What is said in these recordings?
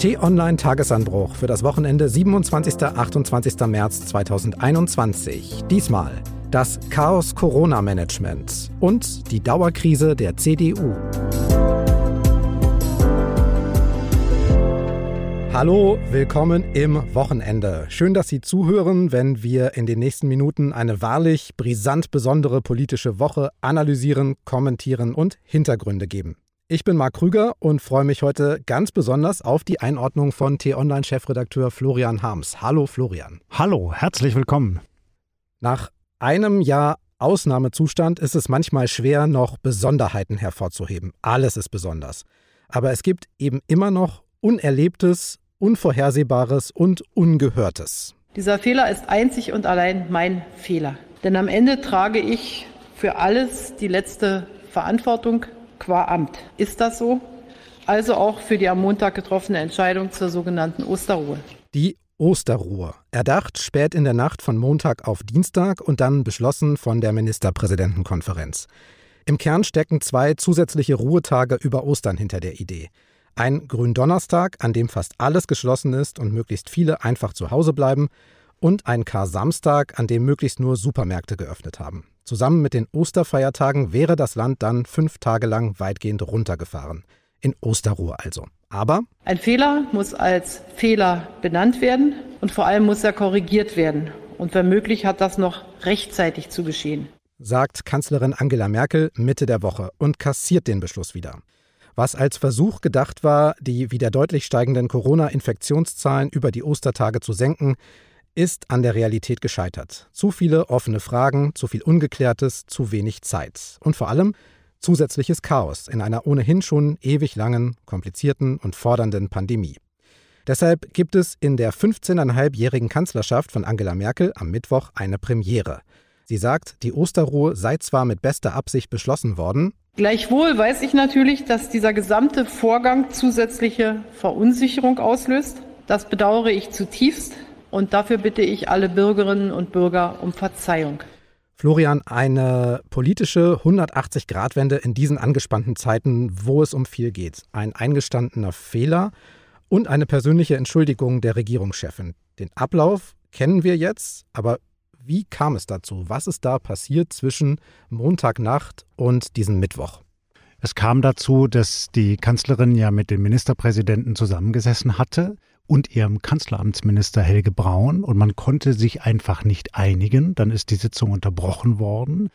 T-Online Tagesanbruch für das Wochenende 27. 28. März 2021. Diesmal das Chaos Corona-Management und die Dauerkrise der CDU. Hallo, willkommen im Wochenende. Schön, dass Sie zuhören, wenn wir in den nächsten Minuten eine wahrlich brisant besondere politische Woche analysieren, kommentieren und Hintergründe geben. Ich bin Marc Krüger und freue mich heute ganz besonders auf die Einordnung von T-Online-Chefredakteur Florian Harms. Hallo Florian. Hallo, herzlich willkommen. Nach einem Jahr Ausnahmezustand ist es manchmal schwer, noch Besonderheiten hervorzuheben. Alles ist besonders. Aber es gibt eben immer noch Unerlebtes, Unvorhersehbares und Ungehörtes. Dieser Fehler ist einzig und allein mein Fehler. Denn am Ende trage ich für alles die letzte Verantwortung qua Amt. Ist das so? Also auch für die am Montag getroffene Entscheidung zur sogenannten Osterruhe. Die Osterruhe. Erdacht spät in der Nacht von Montag auf Dienstag und dann beschlossen von der Ministerpräsidentenkonferenz. Im Kern stecken zwei zusätzliche Ruhetage über Ostern hinter der Idee. Ein Gründonnerstag, an dem fast alles geschlossen ist und möglichst viele einfach zu Hause bleiben, und ein Kar-Samstag, an dem möglichst nur Supermärkte geöffnet haben. Zusammen mit den Osterfeiertagen wäre das Land dann fünf Tage lang weitgehend runtergefahren. In Osterruhe also. Aber ein Fehler muss als Fehler benannt werden und vor allem muss er korrigiert werden. Und wenn möglich hat das noch rechtzeitig zu geschehen. Sagt Kanzlerin Angela Merkel Mitte der Woche und kassiert den Beschluss wieder. Was als Versuch gedacht war, die wieder deutlich steigenden Corona-Infektionszahlen über die Ostertage zu senken, ist an der Realität gescheitert. Zu viele offene Fragen, zu viel Ungeklärtes, zu wenig Zeit. Und vor allem zusätzliches Chaos in einer ohnehin schon ewig langen, komplizierten und fordernden Pandemie. Deshalb gibt es in der 15,5-jährigen Kanzlerschaft von Angela Merkel am Mittwoch eine Premiere. Sie sagt, die Osterruhe sei zwar mit bester Absicht beschlossen worden, Gleichwohl weiß ich natürlich, dass dieser gesamte Vorgang zusätzliche Verunsicherung auslöst. Das bedauere ich zutiefst. Und dafür bitte ich alle Bürgerinnen und Bürger um Verzeihung. Florian, eine politische 180-Grad-Wende in diesen angespannten Zeiten, wo es um viel geht. Ein eingestandener Fehler und eine persönliche Entschuldigung der Regierungschefin. Den Ablauf kennen wir jetzt, aber wie kam es dazu? Was ist da passiert zwischen Montagnacht und diesem Mittwoch? Es kam dazu, dass die Kanzlerin ja mit dem Ministerpräsidenten zusammengesessen hatte und ihrem Kanzleramtsminister Helge Braun und man konnte sich einfach nicht einigen. Dann ist die Sitzung unterbrochen worden.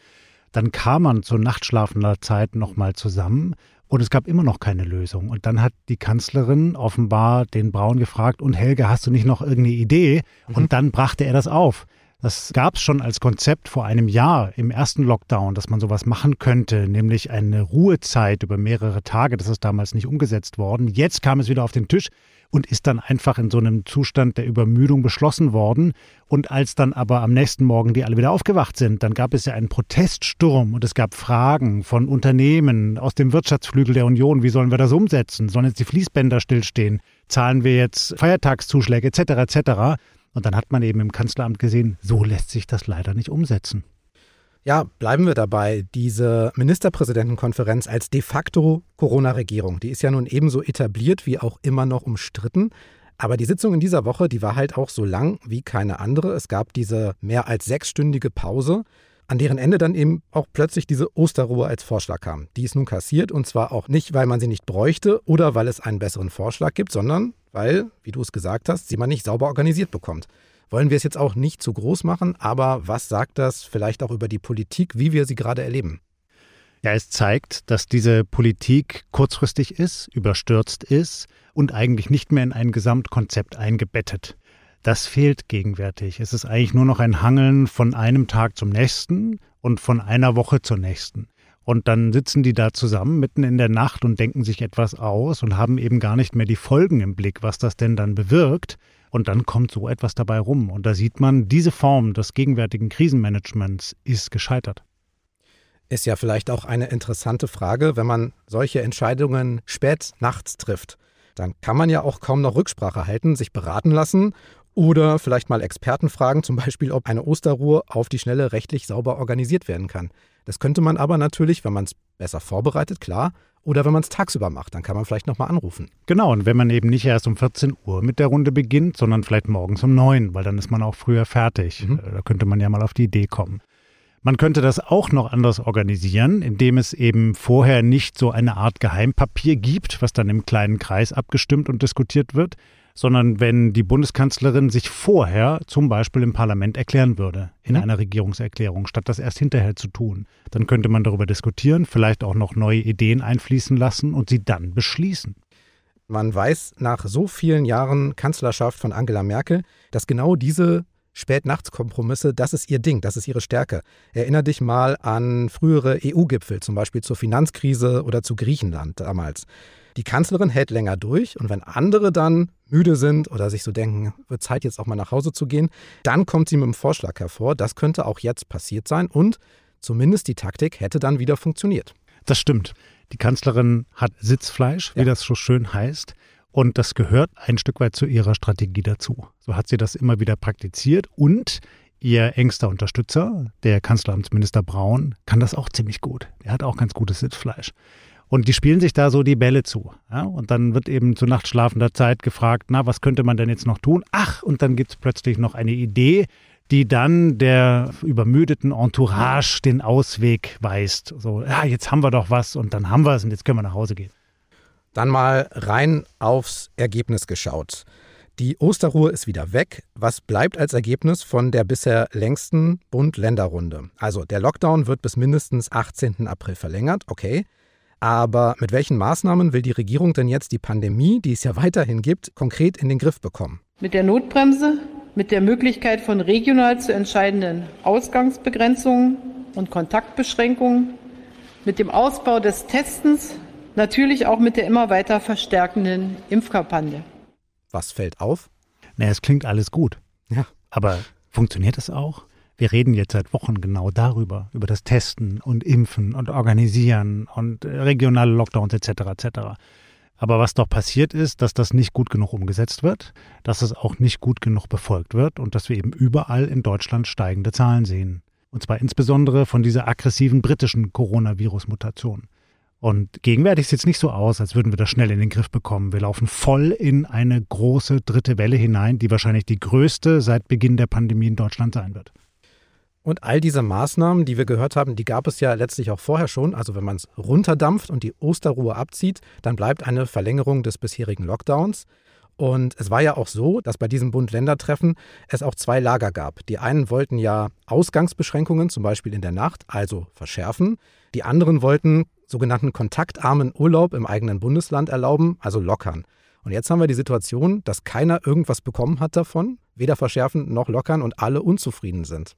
Dann kam man zur nachtschlafender Zeit nochmal zusammen und es gab immer noch keine Lösung. Und dann hat die Kanzlerin offenbar den Braun gefragt, und Helge, hast du nicht noch irgendeine Idee? Mhm. Und dann brachte er das auf. Das gab es schon als Konzept vor einem Jahr im ersten Lockdown, dass man sowas machen könnte, nämlich eine Ruhezeit über mehrere Tage. Das ist damals nicht umgesetzt worden. Jetzt kam es wieder auf den Tisch und ist dann einfach in so einem Zustand der Übermüdung beschlossen worden. Und als dann aber am nächsten Morgen die alle wieder aufgewacht sind, dann gab es ja einen Proteststurm und es gab Fragen von Unternehmen aus dem Wirtschaftsflügel der Union, wie sollen wir das umsetzen? Sollen jetzt die Fließbänder stillstehen? Zahlen wir jetzt Feiertagszuschläge etc. etc. Und dann hat man eben im Kanzleramt gesehen, so lässt sich das leider nicht umsetzen. Ja, bleiben wir dabei. Diese Ministerpräsidentenkonferenz als de facto Corona-Regierung, die ist ja nun ebenso etabliert wie auch immer noch umstritten. Aber die Sitzung in dieser Woche, die war halt auch so lang wie keine andere. Es gab diese mehr als sechsstündige Pause, an deren Ende dann eben auch plötzlich diese Osterruhe als Vorschlag kam. Die ist nun kassiert und zwar auch nicht, weil man sie nicht bräuchte oder weil es einen besseren Vorschlag gibt, sondern weil, wie du es gesagt hast, sie man nicht sauber organisiert bekommt. Wollen wir es jetzt auch nicht zu groß machen, aber was sagt das vielleicht auch über die Politik, wie wir sie gerade erleben? Ja, es zeigt, dass diese Politik kurzfristig ist, überstürzt ist und eigentlich nicht mehr in ein Gesamtkonzept eingebettet. Das fehlt gegenwärtig. Es ist eigentlich nur noch ein Hangeln von einem Tag zum nächsten und von einer Woche zur nächsten. Und dann sitzen die da zusammen mitten in der Nacht und denken sich etwas aus und haben eben gar nicht mehr die Folgen im Blick, was das denn dann bewirkt. Und dann kommt so etwas dabei rum. Und da sieht man, diese Form des gegenwärtigen Krisenmanagements ist gescheitert. Ist ja vielleicht auch eine interessante Frage, wenn man solche Entscheidungen spät nachts trifft. Dann kann man ja auch kaum noch Rücksprache halten, sich beraten lassen oder vielleicht mal Experten fragen, zum Beispiel, ob eine Osterruhe auf die Schnelle rechtlich sauber organisiert werden kann. Das könnte man aber natürlich, wenn man es besser vorbereitet, klar, Oder wenn man es tagsüber macht, dann kann man vielleicht nochmal anrufen. Genau, und wenn man eben nicht erst um 14 Uhr mit der Runde beginnt, sondern vielleicht morgens um 9, weil dann ist man auch früher fertig. Mhm. Äh, da könnte man ja mal auf die Idee kommen. Man könnte das auch noch anders organisieren, indem es eben vorher nicht so eine Art Geheimpapier gibt, was dann im kleinen Kreis abgestimmt und diskutiert wird, sondern wenn die Bundeskanzlerin sich vorher zum Beispiel im Parlament erklären würde, in mhm. einer Regierungserklärung, statt das erst hinterher zu tun. Dann könnte man darüber diskutieren, vielleicht auch noch neue Ideen einfließen lassen und sie dann beschließen. Man weiß nach so vielen Jahren Kanzlerschaft von Angela Merkel, dass genau diese Spätnachtskompromisse, das ist ihr Ding, das ist ihre Stärke. Erinner dich mal an frühere EU-Gipfel, zum Beispiel zur Finanzkrise oder zu Griechenland damals. Die Kanzlerin hält länger durch und wenn andere dann müde sind oder sich so denken, wird Zeit jetzt auch mal nach Hause zu gehen, dann kommt sie mit einem Vorschlag hervor. Das könnte auch jetzt passiert sein und zumindest die Taktik hätte dann wieder funktioniert. Das stimmt. Die Kanzlerin hat Sitzfleisch, wie ja. das so schön heißt. Und das gehört ein Stück weit zu ihrer Strategie dazu. So hat sie das immer wieder praktiziert und ihr engster Unterstützer, der Kanzleramtsminister Braun, kann das auch ziemlich gut. Er hat auch ganz gutes Sitzfleisch. Und die spielen sich da so die Bälle zu. Ja? Und dann wird eben zu nachtschlafender Zeit gefragt, na, was könnte man denn jetzt noch tun? Ach, und dann gibt es plötzlich noch eine Idee, die dann der übermüdeten Entourage den Ausweg weist. So, ja, jetzt haben wir doch was und dann haben wir es und jetzt können wir nach Hause gehen. Dann mal rein aufs Ergebnis geschaut. Die Osterruhe ist wieder weg. Was bleibt als Ergebnis von der bisher längsten Bund-Länder-Runde? Also der Lockdown wird bis mindestens 18. April verlängert, okay. Aber mit welchen Maßnahmen will die Regierung denn jetzt die Pandemie, die es ja weiterhin gibt, konkret in den Griff bekommen? Mit der Notbremse, mit der Möglichkeit von regional zu entscheidenden Ausgangsbegrenzungen und Kontaktbeschränkungen, mit dem Ausbau des Testens, natürlich auch mit der immer weiter verstärkenden Impfkampagne. Was fällt auf? Na, es klingt alles gut. Ja. Aber funktioniert es auch? Wir reden jetzt seit Wochen genau darüber, über das Testen und Impfen und Organisieren und regionale Lockdowns etc. etc. Aber was doch passiert ist, dass das nicht gut genug umgesetzt wird, dass es auch nicht gut genug befolgt wird und dass wir eben überall in Deutschland steigende Zahlen sehen. Und zwar insbesondere von dieser aggressiven britischen Coronavirus-Mutation. Und gegenwärtig sieht es nicht so aus, als würden wir das schnell in den Griff bekommen. Wir laufen voll in eine große dritte Welle hinein, die wahrscheinlich die größte seit Beginn der Pandemie in Deutschland sein wird. Und all diese Maßnahmen, die wir gehört haben, die gab es ja letztlich auch vorher schon. Also wenn man es runterdampft und die Osterruhe abzieht, dann bleibt eine Verlängerung des bisherigen Lockdowns. Und es war ja auch so, dass bei diesem Bund-Länder-Treffen es auch zwei Lager gab. Die einen wollten ja Ausgangsbeschränkungen, zum Beispiel in der Nacht, also verschärfen. Die anderen wollten sogenannten kontaktarmen Urlaub im eigenen Bundesland erlauben, also lockern. Und jetzt haben wir die Situation, dass keiner irgendwas bekommen hat davon, weder verschärfen noch lockern und alle unzufrieden sind.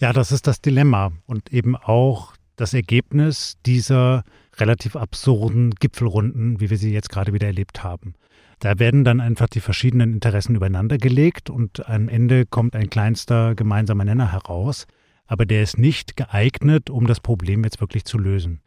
Ja, das ist das Dilemma und eben auch das Ergebnis dieser relativ absurden Gipfelrunden, wie wir sie jetzt gerade wieder erlebt haben. Da werden dann einfach die verschiedenen Interessen übereinander gelegt und am Ende kommt ein kleinster gemeinsamer Nenner heraus, aber der ist nicht geeignet, um das Problem jetzt wirklich zu lösen.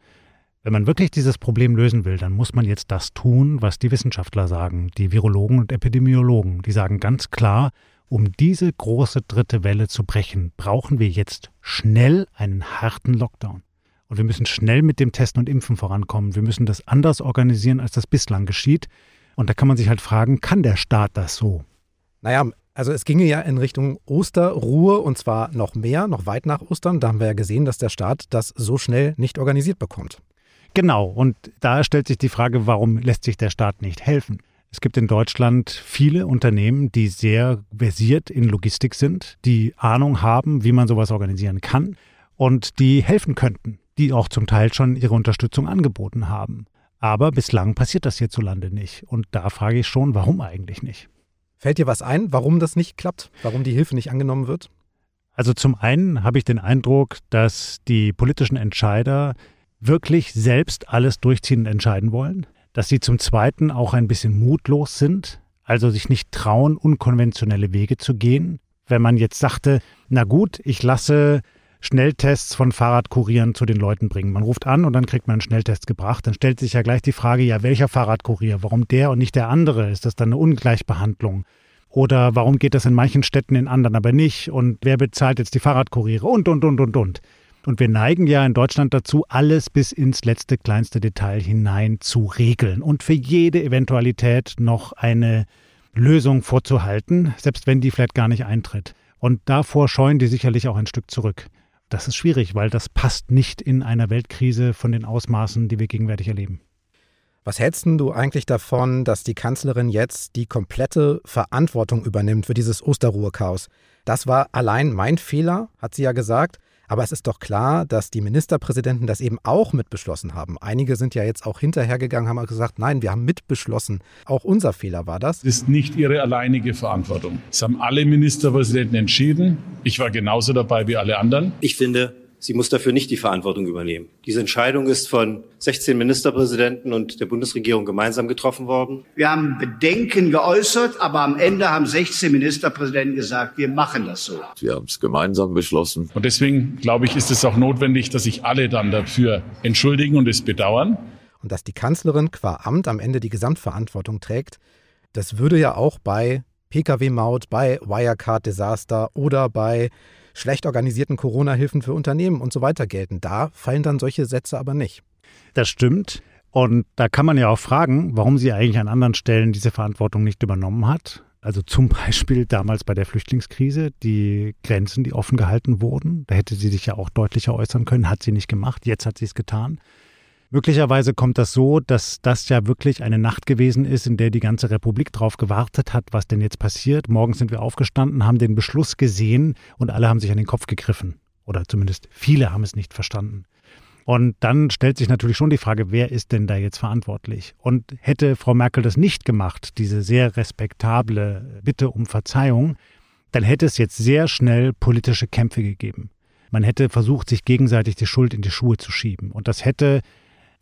Wenn man wirklich dieses Problem lösen will, dann muss man jetzt das tun, was die Wissenschaftler sagen, die Virologen und Epidemiologen. Die sagen ganz klar, um diese große dritte Welle zu brechen, brauchen wir jetzt schnell einen harten Lockdown. Und wir müssen schnell mit dem Testen und Impfen vorankommen. Wir müssen das anders organisieren, als das bislang geschieht. Und da kann man sich halt fragen, kann der Staat das so? Naja, also es ginge ja in Richtung Osterruhe und zwar noch mehr, noch weit nach Ostern. Da haben wir ja gesehen, dass der Staat das so schnell nicht organisiert bekommt. Genau, und da stellt sich die Frage, warum lässt sich der Staat nicht helfen? Es gibt in Deutschland viele Unternehmen, die sehr versiert in Logistik sind, die Ahnung haben, wie man sowas organisieren kann und die helfen könnten, die auch zum Teil schon ihre Unterstützung angeboten haben. Aber bislang passiert das hierzulande nicht. Und da frage ich schon, warum eigentlich nicht? Fällt dir was ein, warum das nicht klappt? Warum die Hilfe nicht angenommen wird? Also zum einen habe ich den Eindruck, dass die politischen Entscheider wirklich selbst alles durchziehen und entscheiden wollen dass sie zum Zweiten auch ein bisschen mutlos sind, also sich nicht trauen, unkonventionelle Wege zu gehen. Wenn man jetzt sagte, na gut, ich lasse Schnelltests von Fahrradkurieren zu den Leuten bringen. Man ruft an und dann kriegt man einen Schnelltest gebracht. Dann stellt sich ja gleich die Frage, ja, welcher Fahrradkurier? Warum der und nicht der andere? Ist das dann eine Ungleichbehandlung? Oder warum geht das in manchen Städten in anderen aber nicht? Und wer bezahlt jetzt die Fahrradkuriere? Und, und, und, und, und. Und wir neigen ja in Deutschland dazu, alles bis ins letzte kleinste Detail hinein zu regeln und für jede Eventualität noch eine Lösung vorzuhalten, selbst wenn die vielleicht gar nicht eintritt. Und davor scheuen die sicherlich auch ein Stück zurück. Das ist schwierig, weil das passt nicht in einer Weltkrise von den Ausmaßen, die wir gegenwärtig erleben. Was hältst du eigentlich davon, dass die Kanzlerin jetzt die komplette Verantwortung übernimmt für dieses Osterruhechaos? Das war allein mein Fehler, hat sie ja gesagt. Aber es ist doch klar, dass die Ministerpräsidenten das eben auch mitbeschlossen haben. Einige sind ja jetzt auch hinterhergegangen, haben gesagt, nein, wir haben mitbeschlossen. Auch unser Fehler war das. Das ist nicht ihre alleinige Verantwortung. Es haben alle Ministerpräsidenten entschieden. Ich war genauso dabei wie alle anderen. Ich finde, Sie muss dafür nicht die Verantwortung übernehmen. Diese Entscheidung ist von 16 Ministerpräsidenten und der Bundesregierung gemeinsam getroffen worden. Wir haben Bedenken geäußert, aber am Ende haben 16 Ministerpräsidenten gesagt, wir machen das so. Wir haben es gemeinsam beschlossen. Und deswegen, glaube ich, ist es auch notwendig, dass sich alle dann dafür entschuldigen und es bedauern. Und dass die Kanzlerin qua Amt am Ende die Gesamtverantwortung trägt, das würde ja auch bei Pkw-Maut, bei Wirecard-Desaster oder bei schlecht organisierten Corona-Hilfen für Unternehmen und so weiter gelten. Da fallen dann solche Sätze aber nicht. Das stimmt. Und da kann man ja auch fragen, warum sie eigentlich an anderen Stellen diese Verantwortung nicht übernommen hat. Also zum Beispiel damals bei der Flüchtlingskrise, die Grenzen, die offen gehalten wurden. Da hätte sie sich ja auch deutlicher äußern können, hat sie nicht gemacht. Jetzt hat sie es getan. Möglicherweise kommt das so, dass das ja wirklich eine Nacht gewesen ist, in der die ganze Republik drauf gewartet hat, was denn jetzt passiert. Morgens sind wir aufgestanden, haben den Beschluss gesehen und alle haben sich an den Kopf gegriffen. Oder zumindest viele haben es nicht verstanden. Und dann stellt sich natürlich schon die Frage, wer ist denn da jetzt verantwortlich? Und hätte Frau Merkel das nicht gemacht, diese sehr respektable Bitte um Verzeihung, dann hätte es jetzt sehr schnell politische Kämpfe gegeben. Man hätte versucht, sich gegenseitig die Schuld in die Schuhe zu schieben. Und das hätte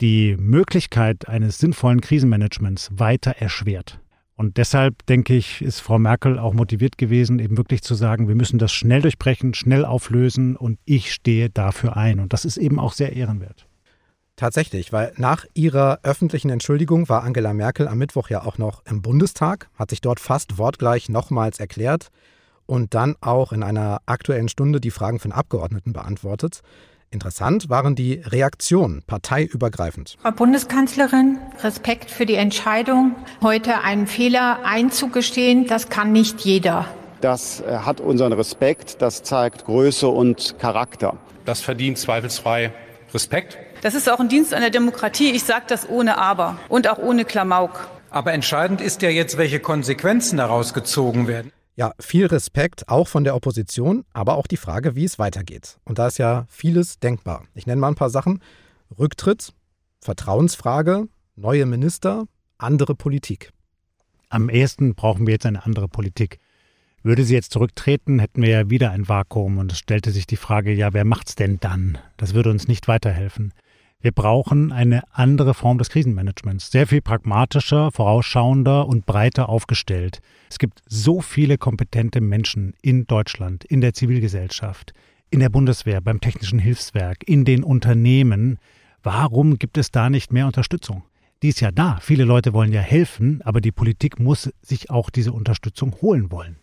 die Möglichkeit eines sinnvollen Krisenmanagements weiter erschwert. Und deshalb denke ich, ist Frau Merkel auch motiviert gewesen, eben wirklich zu sagen, wir müssen das schnell durchbrechen, schnell auflösen und ich stehe dafür ein. Und das ist eben auch sehr ehrenwert. Tatsächlich, weil nach ihrer öffentlichen Entschuldigung war Angela Merkel am Mittwoch ja auch noch im Bundestag, hat sich dort fast wortgleich nochmals erklärt und dann auch in einer aktuellen Stunde die Fragen von Abgeordneten beantwortet. Interessant waren die Reaktionen parteiübergreifend. Frau Bundeskanzlerin, Respekt für die Entscheidung, heute einen Fehler einzugestehen, das kann nicht jeder. Das äh, hat unseren Respekt, das zeigt Größe und Charakter. Das verdient zweifelsfrei Respekt. Das ist auch ein Dienst an der Demokratie. Ich sage das ohne Aber und auch ohne Klamauk. Aber entscheidend ist ja jetzt, welche Konsequenzen daraus gezogen werden. Ja, viel Respekt auch von der Opposition, aber auch die Frage, wie es weitergeht. Und da ist ja vieles denkbar. Ich nenne mal ein paar Sachen. Rücktritt, Vertrauensfrage, neue Minister, andere Politik. Am ehesten brauchen wir jetzt eine andere Politik. Würde sie jetzt zurücktreten, hätten wir ja wieder ein Vakuum und es stellte sich die Frage, ja, wer macht's denn dann? Das würde uns nicht weiterhelfen. Wir brauchen eine andere Form des Krisenmanagements, sehr viel pragmatischer, vorausschauender und breiter aufgestellt. Es gibt so viele kompetente Menschen in Deutschland, in der Zivilgesellschaft, in der Bundeswehr, beim Technischen Hilfswerk, in den Unternehmen. Warum gibt es da nicht mehr Unterstützung? Die ist ja da. Viele Leute wollen ja helfen, aber die Politik muss sich auch diese Unterstützung holen wollen.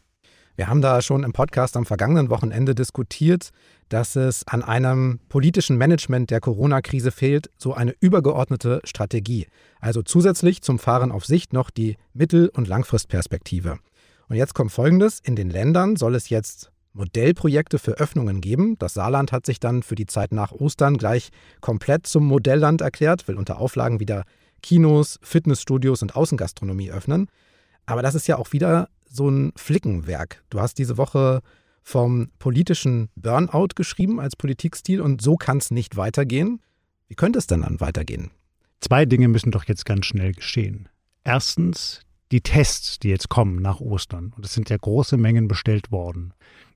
Wir haben da schon im Podcast am vergangenen Wochenende diskutiert, dass es an einem politischen Management der Corona-Krise fehlt, so eine übergeordnete Strategie. Also zusätzlich zum Fahren auf Sicht noch die Mittel- und Langfristperspektive. Und jetzt kommt Folgendes. In den Ländern soll es jetzt Modellprojekte für Öffnungen geben. Das Saarland hat sich dann für die Zeit nach Ostern gleich komplett zum Modellland erklärt, will unter Auflagen wieder Kinos, Fitnessstudios und Außengastronomie öffnen. Aber das ist ja auch wieder so ein Flickenwerk. Du hast diese Woche vom politischen Burnout geschrieben als Politikstil und so kann es nicht weitergehen. Wie könnte es denn dann weitergehen? Zwei Dinge müssen doch jetzt ganz schnell geschehen. Erstens, die Tests, die jetzt kommen nach Ostern, und es sind ja große Mengen bestellt worden,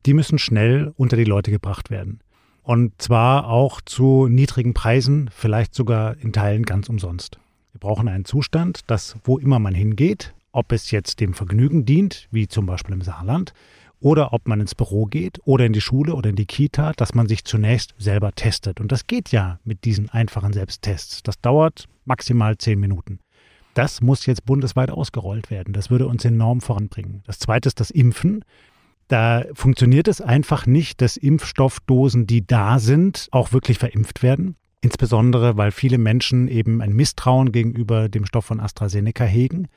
die müssen schnell unter die Leute gebracht werden. Und zwar auch zu niedrigen Preisen, vielleicht sogar in Teilen ganz umsonst. Wir brauchen einen Zustand, dass wo immer man hingeht, ob es jetzt dem Vergnügen dient, wie zum Beispiel im Saarland, oder ob man ins Büro geht oder in die Schule oder in die Kita, dass man sich zunächst selber testet. Und das geht ja mit diesen einfachen Selbsttests. Das dauert maximal zehn Minuten. Das muss jetzt bundesweit ausgerollt werden. Das würde uns enorm voranbringen. Das zweite ist das Impfen. Da funktioniert es einfach nicht, dass Impfstoffdosen, die da sind, auch wirklich verimpft werden. Insbesondere, weil viele Menschen eben ein Misstrauen gegenüber dem Stoff von AstraZeneca hegen.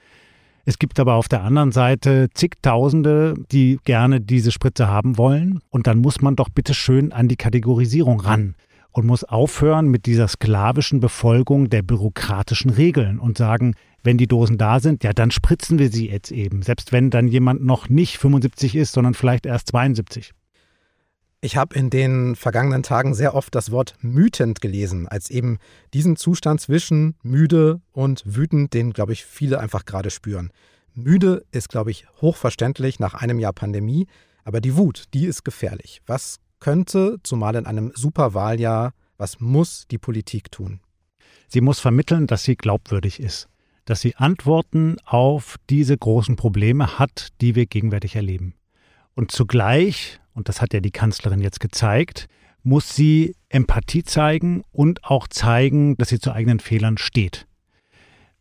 Es gibt aber auf der anderen Seite zigtausende, die gerne diese Spritze haben wollen. Und dann muss man doch bitte schön an die Kategorisierung ran und muss aufhören mit dieser sklavischen Befolgung der bürokratischen Regeln und sagen, wenn die Dosen da sind, ja, dann spritzen wir sie jetzt eben, selbst wenn dann jemand noch nicht 75 ist, sondern vielleicht erst 72. Ich habe in den vergangenen Tagen sehr oft das Wort mütend gelesen, als eben diesen Zustand zwischen müde und wütend, den, glaube ich, viele einfach gerade spüren. Müde ist, glaube ich, hochverständlich nach einem Jahr Pandemie, aber die Wut, die ist gefährlich. Was könnte, zumal in einem Superwahljahr, was muss die Politik tun? Sie muss vermitteln, dass sie glaubwürdig ist dass sie Antworten auf diese großen Probleme hat, die wir gegenwärtig erleben. Und zugleich, und das hat ja die Kanzlerin jetzt gezeigt, muss sie Empathie zeigen und auch zeigen, dass sie zu eigenen Fehlern steht.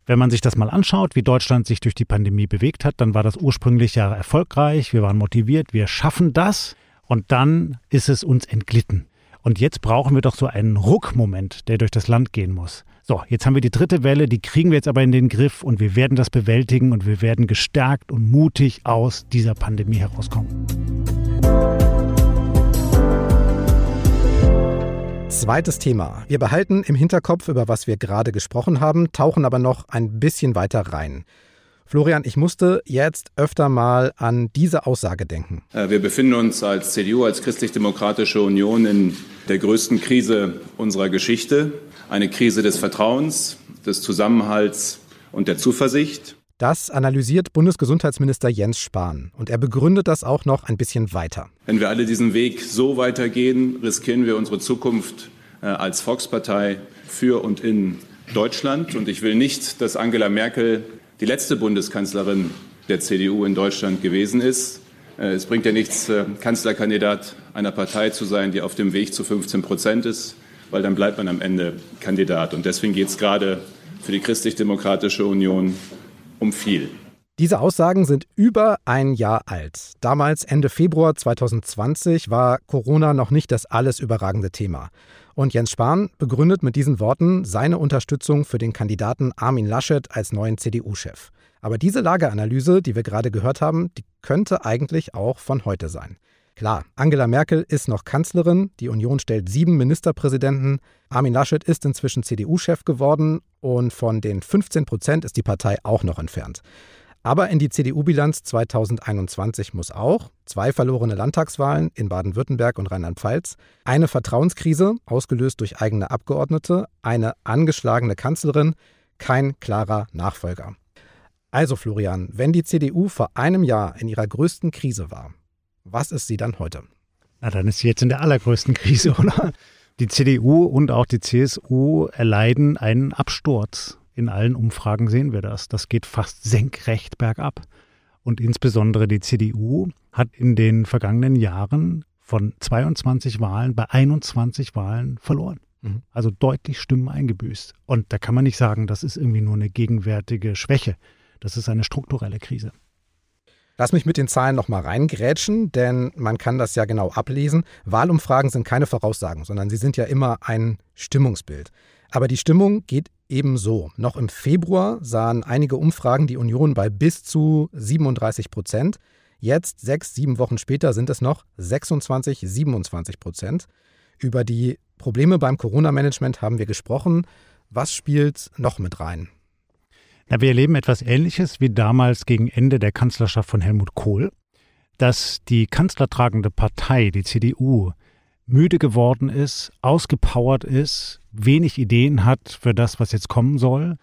Wenn man sich das mal anschaut, wie Deutschland sich durch die Pandemie bewegt hat, dann war das ursprünglich ja erfolgreich, wir waren motiviert, wir schaffen das und dann ist es uns entglitten. Und jetzt brauchen wir doch so einen Ruckmoment, der durch das Land gehen muss. So, jetzt haben wir die dritte Welle, die kriegen wir jetzt aber in den Griff und wir werden das bewältigen und wir werden gestärkt und mutig aus dieser Pandemie herauskommen. Zweites Thema. Wir behalten im Hinterkopf, über was wir gerade gesprochen haben, tauchen aber noch ein bisschen weiter rein. Florian, ich musste jetzt öfter mal an diese Aussage denken. Äh, wir befinden uns als CDU, als Christlich-Demokratische Union in der größten Krise unserer Geschichte. Eine Krise des Vertrauens, des Zusammenhalts und der Zuversicht. Das analysiert Bundesgesundheitsminister Jens Spahn. Und er begründet das auch noch ein bisschen weiter. Wenn wir alle diesen Weg so weitergehen, riskieren wir unsere Zukunft äh, als Volkspartei für und in Deutschland. Und ich will nicht, dass Angela Merkel die letzte Bundeskanzlerin der CDU in Deutschland gewesen ist. Äh, es bringt ja nichts, äh, Kanzlerkandidat einer Partei zu sein, die auf dem Weg zu 15 Prozent ist, weil dann bleibt man am Ende Kandidat. Und deswegen geht es gerade für die Christlich-Demokratische Union um viel. Diese Aussagen sind über ein Jahr alt. Damals, Ende Februar 2020, war Corona noch nicht das alles überragende Thema. Und Jens Spahn begründet mit diesen Worten seine Unterstützung für den Kandidaten Armin Laschet als neuen CDU-Chef. Aber diese Lageanalyse, die wir gerade gehört haben, die könnte eigentlich auch von heute sein. Klar, Angela Merkel ist noch Kanzlerin, die Union stellt sieben Ministerpräsidenten, Armin Laschet ist inzwischen CDU-Chef geworden und von den 15 Prozent ist die Partei auch noch entfernt. Aber in die CDU-Bilanz 2021 muss auch zwei verlorene Landtagswahlen in Baden-Württemberg und Rheinland-Pfalz, eine Vertrauenskrise, ausgelöst durch eigene Abgeordnete, eine angeschlagene Kanzlerin, kein klarer Nachfolger. Also Florian, wenn die CDU vor einem Jahr in ihrer größten Krise war, was ist sie dann heute? Na, dann ist sie jetzt in der allergrößten Krise, oder? Die CDU und auch die CSU erleiden einen Absturz. In allen Umfragen sehen wir das. Das geht fast senkrecht bergab. Und insbesondere die CDU hat in den vergangenen Jahren von 22 Wahlen bei 21 Wahlen verloren. Mhm. Also deutlich Stimmen eingebüßt. Und da kann man nicht sagen, das ist irgendwie nur eine gegenwärtige Schwäche. Das ist eine strukturelle Krise. Lass mich mit den Zahlen nochmal reingrätschen, denn man kann das ja genau ablesen. Wahlumfragen sind keine Voraussagen, sondern sie sind ja immer ein Stimmungsbild. Aber die Stimmung geht eben so. Noch im Februar sahen einige Umfragen die Union bei bis zu 37 Prozent. Jetzt, sechs, sieben Wochen später, sind es noch 26, 27 Prozent. Über die Probleme beim Corona-Management haben wir gesprochen. Was spielt noch mit rein? Ja, wir erleben etwas Ähnliches wie damals gegen Ende der Kanzlerschaft von Helmut Kohl, dass die kanzlertragende Partei, die CDU, müde geworden ist, ausgepowert ist, wenig Ideen hat für das, was jetzt kommen soll,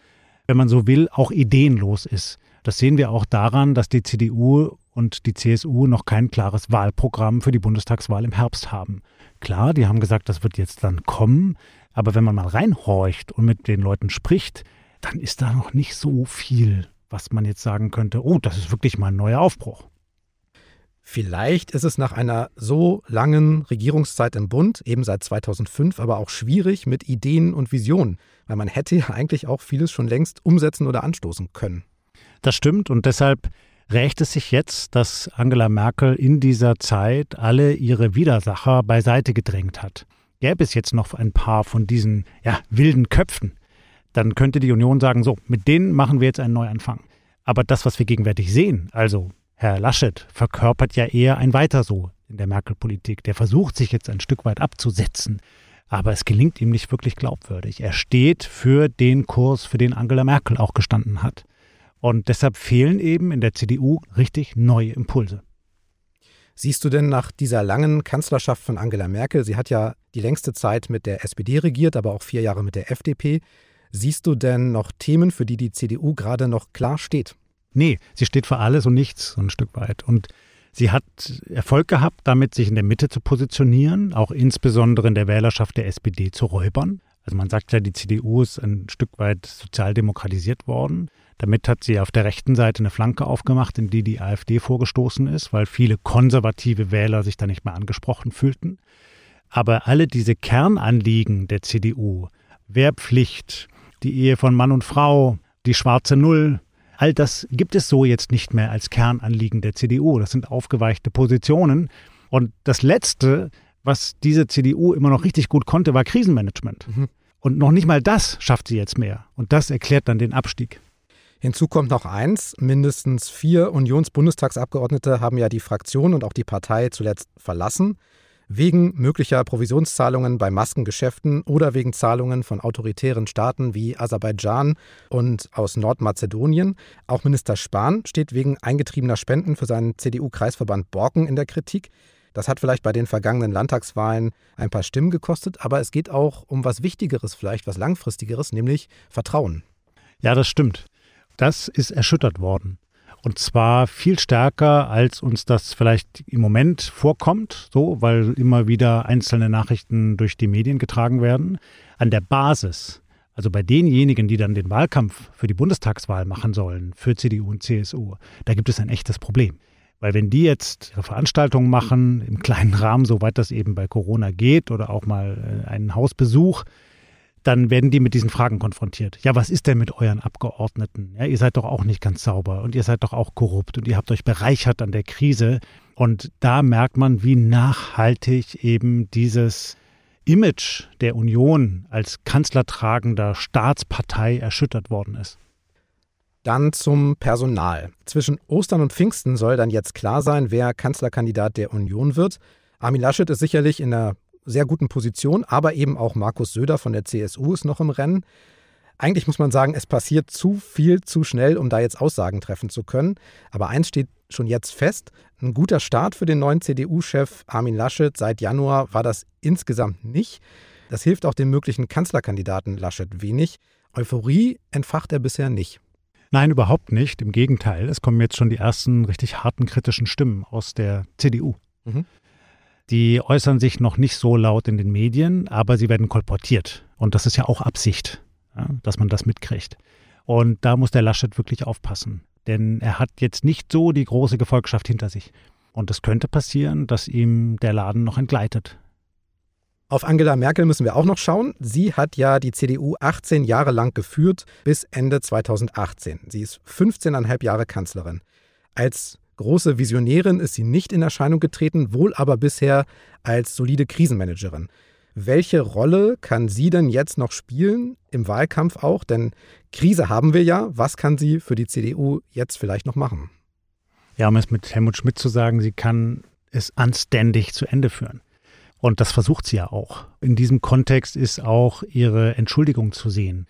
wenn man so will, auch ideenlos ist. Das sehen wir auch daran, dass die CDU und die CSU noch kein klares Wahlprogramm für die Bundestagswahl im Herbst haben. Klar, die haben gesagt, das wird jetzt dann kommen, aber wenn man mal reinhorcht und mit den Leuten spricht, dann ist da noch nicht so viel, was man jetzt sagen könnte, oh, das ist wirklich mal ein neuer Aufbruch. Vielleicht ist es nach einer so langen Regierungszeit im Bund, eben seit 2005, aber auch schwierig mit Ideen und Visionen, weil man hätte ja eigentlich auch vieles schon längst umsetzen oder anstoßen können. Das stimmt und deshalb rächt es sich jetzt, dass Angela Merkel in dieser Zeit alle ihre Widersacher beiseite gedrängt hat. Gäbe es jetzt noch ein paar von diesen ja, wilden Köpfen, dann könnte die Union sagen, so, mit denen machen wir jetzt einen Neuanfang. Aber das, was wir gegenwärtig sehen, also Herr Laschet verkörpert ja eher ein Weiter so in der Merkel-Politik. Der versucht sich jetzt ein Stück weit abzusetzen. Aber es gelingt ihm nicht wirklich glaubwürdig. Er steht für den Kurs, für den Angela Merkel auch gestanden hat. Und deshalb fehlen eben in der CDU richtig neue Impulse. Siehst du denn nach dieser langen Kanzlerschaft von Angela Merkel, sie hat ja die längste Zeit mit der SPD regiert, aber auch vier Jahre mit der FDP, siehst du denn noch Themen, für die die CDU gerade noch klar steht? Nee, sie steht für alles und nichts so ein Stück weit. Und sie hat Erfolg gehabt, damit sich in der Mitte zu positionieren, auch insbesondere in der Wählerschaft der SPD zu räubern. Also man sagt ja, die CDU ist ein Stück weit sozialdemokratisiert worden. Damit hat sie auf der rechten Seite eine Flanke aufgemacht, in die die AfD vorgestoßen ist, weil viele konservative Wähler sich da nicht mehr angesprochen fühlten. Aber alle diese Kernanliegen der CDU, Wehrpflicht, die Ehe von Mann und Frau, die schwarze Null, All das gibt es so jetzt nicht mehr als Kernanliegen der CDU. Das sind aufgeweichte Positionen. Und das Letzte, was diese CDU immer noch richtig gut konnte, war Krisenmanagement. Mhm. Und noch nicht mal das schafft sie jetzt mehr. Und das erklärt dann den Abstieg. Hinzu kommt noch eins, mindestens vier Unionsbundestagsabgeordnete haben ja die Fraktion und auch die Partei zuletzt verlassen wegen möglicher Provisionszahlungen bei Maskengeschäften oder wegen Zahlungen von autoritären Staaten wie Aserbaidschan und aus Nordmazedonien. Auch Minister Spahn steht wegen eingetriebener Spenden für seinen CDU-Kreisverband Borken in der Kritik. Das hat vielleicht bei den vergangenen Landtagswahlen ein paar Stimmen gekostet, aber es geht auch um was Wichtigeres, vielleicht was Langfristigeres, nämlich Vertrauen. Ja, das stimmt. Das ist erschüttert worden. Und zwar viel stärker, als uns das vielleicht im Moment vorkommt, so, weil immer wieder einzelne Nachrichten durch die Medien getragen werden. An der Basis, also bei denjenigen, die dann den Wahlkampf für die Bundestagswahl machen sollen, für CDU und CSU, da gibt es ein echtes Problem. Weil wenn die jetzt ihre Veranstaltungen machen, im kleinen Rahmen, soweit das eben bei Corona geht, oder auch mal äh, einen Hausbesuch, dann werden die mit diesen Fragen konfrontiert. Ja, was ist denn mit euren Abgeordneten? Ja, ihr seid doch auch nicht ganz sauber und ihr seid doch auch korrupt und ihr habt euch bereichert an der Krise. Und da merkt man, wie nachhaltig eben dieses Image der Union als kanzlertragender Staatspartei erschüttert worden ist. Dann zum Personal. Zwischen Ostern und Pfingsten soll dann jetzt klar sein, wer Kanzlerkandidat der Union wird. Armin Laschet ist sicherlich in der sehr guten Position, aber eben auch Markus Söder von der CSU ist noch im Rennen. Eigentlich muss man sagen, es passiert zu viel zu schnell, um da jetzt Aussagen treffen zu können. Aber eins steht schon jetzt fest, ein guter Start für den neuen CDU-Chef Armin Laschet seit Januar war das insgesamt nicht. Das hilft auch dem möglichen Kanzlerkandidaten Laschet wenig. Euphorie entfacht er bisher nicht. Nein, überhaupt nicht. Im Gegenteil, es kommen jetzt schon die ersten richtig harten kritischen Stimmen aus der CDU. Mhm. Die äußern sich noch nicht so laut in den Medien, aber sie werden kolportiert. Und das ist ja auch Absicht, ja, dass man das mitkriegt. Und da muss der Laschet wirklich aufpassen. Denn er hat jetzt nicht so die große Gefolgschaft hinter sich. Und es könnte passieren, dass ihm der Laden noch entgleitet. Auf Angela Merkel müssen wir auch noch schauen. Sie hat ja die CDU 18 Jahre lang geführt, bis Ende 2018. Sie ist 15,5 Jahre Kanzlerin. Als Große Visionärin ist sie nicht in Erscheinung getreten, wohl aber bisher als solide Krisenmanagerin. Welche Rolle kann sie denn jetzt noch spielen, im Wahlkampf auch? Denn Krise haben wir ja. Was kann sie für die CDU jetzt vielleicht noch machen? Ja, um es mit Helmut Schmidt zu sagen, sie kann es anständig zu Ende führen. Und das versucht sie ja auch. In diesem Kontext ist auch ihre Entschuldigung zu sehen.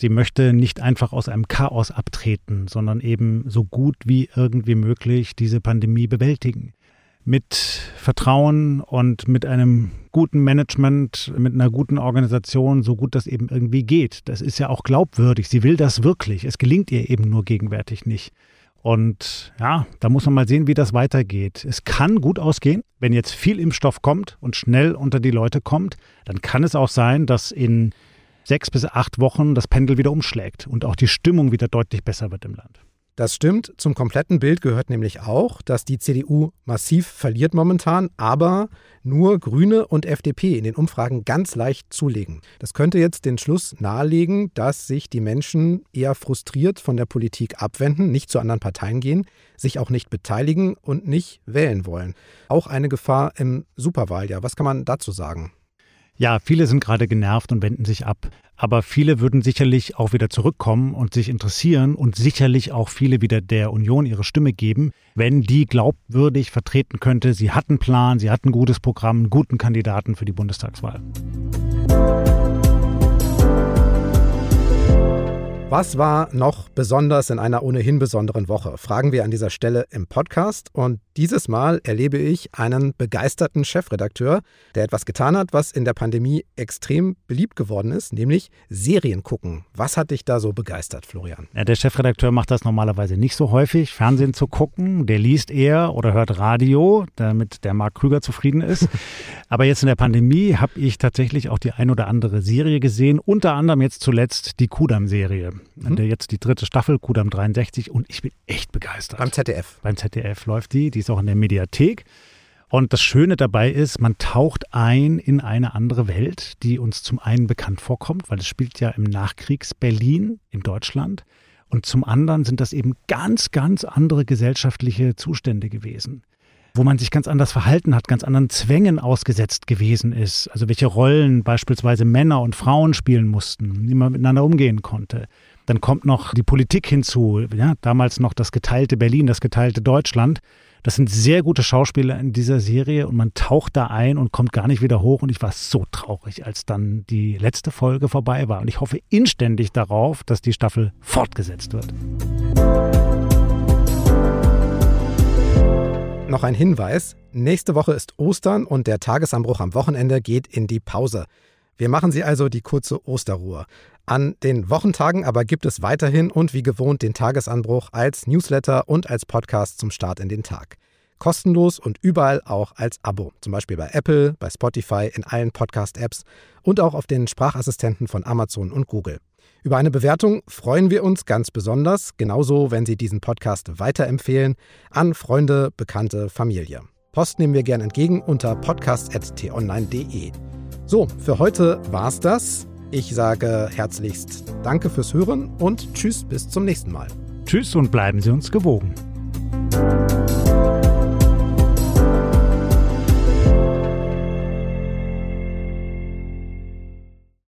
Sie möchte nicht einfach aus einem Chaos abtreten, sondern eben so gut wie irgendwie möglich diese Pandemie bewältigen. Mit Vertrauen und mit einem guten Management, mit einer guten Organisation, so gut das eben irgendwie geht. Das ist ja auch glaubwürdig. Sie will das wirklich. Es gelingt ihr eben nur gegenwärtig nicht. Und ja, da muss man mal sehen, wie das weitergeht. Es kann gut ausgehen, wenn jetzt viel Impfstoff kommt und schnell unter die Leute kommt, dann kann es auch sein, dass in sechs bis acht Wochen das Pendel wieder umschlägt und auch die Stimmung wieder deutlich besser wird im Land. Das stimmt. Zum kompletten Bild gehört nämlich auch, dass die CDU massiv verliert momentan, aber nur Grüne und FDP in den Umfragen ganz leicht zulegen. Das könnte jetzt den Schluss nahelegen, dass sich die Menschen eher frustriert von der Politik abwenden, nicht zu anderen Parteien gehen, sich auch nicht beteiligen und nicht wählen wollen. Auch eine Gefahr im Superwahljahr. Was kann man dazu sagen? Ja, viele sind gerade genervt und wenden sich ab. Aber viele würden sicherlich auch wieder zurückkommen und sich interessieren und sicherlich auch viele wieder der Union ihre Stimme geben, wenn die glaubwürdig vertreten könnte, sie hatten einen Plan, sie hatten ein gutes Programm, einen guten Kandidaten für die Bundestagswahl. Was war noch besonders in einer ohnehin besonderen Woche? Fragen wir an dieser Stelle im Podcast. Und dieses Mal erlebe ich einen begeisterten Chefredakteur, der etwas getan hat, was in der Pandemie extrem beliebt geworden ist, nämlich Serien gucken. Was hat dich da so begeistert, Florian? Ja, der Chefredakteur macht das normalerweise nicht so häufig, Fernsehen zu gucken. Der liest eher oder hört Radio, damit der Marc Krüger zufrieden ist. Aber jetzt in der Pandemie habe ich tatsächlich auch die ein oder andere Serie gesehen, unter anderem jetzt zuletzt die Kudam-Serie. Mhm. Der jetzt die dritte Staffel, Kudam 63, und ich bin echt begeistert. Beim ZDF. Beim ZDF läuft die, die ist auch in der Mediathek. Und das Schöne dabei ist, man taucht ein in eine andere Welt, die uns zum einen bekannt vorkommt, weil es spielt ja im Nachkriegs-Berlin in Deutschland. Und zum anderen sind das eben ganz, ganz andere gesellschaftliche Zustände gewesen wo man sich ganz anders verhalten hat, ganz anderen Zwängen ausgesetzt gewesen ist. Also welche Rollen beispielsweise Männer und Frauen spielen mussten, wie man miteinander umgehen konnte. Dann kommt noch die Politik hinzu, ja, damals noch das geteilte Berlin, das geteilte Deutschland. Das sind sehr gute Schauspieler in dieser Serie und man taucht da ein und kommt gar nicht wieder hoch. Und ich war so traurig, als dann die letzte Folge vorbei war. Und ich hoffe inständig darauf, dass die Staffel fortgesetzt wird. Noch ein Hinweis. Nächste Woche ist Ostern und der Tagesanbruch am Wochenende geht in die Pause. Wir machen Sie also die kurze Osterruhe. An den Wochentagen aber gibt es weiterhin und wie gewohnt den Tagesanbruch als Newsletter und als Podcast zum Start in den Tag. Kostenlos und überall auch als Abo. Zum Beispiel bei Apple, bei Spotify, in allen Podcast-Apps und auch auf den Sprachassistenten von Amazon und Google. Über eine Bewertung freuen wir uns ganz besonders, genauso wenn Sie diesen Podcast weiterempfehlen an Freunde, Bekannte, Familie. Post nehmen wir gern entgegen unter podcast.tonline.de. So, für heute war's das. Ich sage herzlichst Danke fürs Hören und Tschüss bis zum nächsten Mal. Tschüss und bleiben Sie uns gewogen.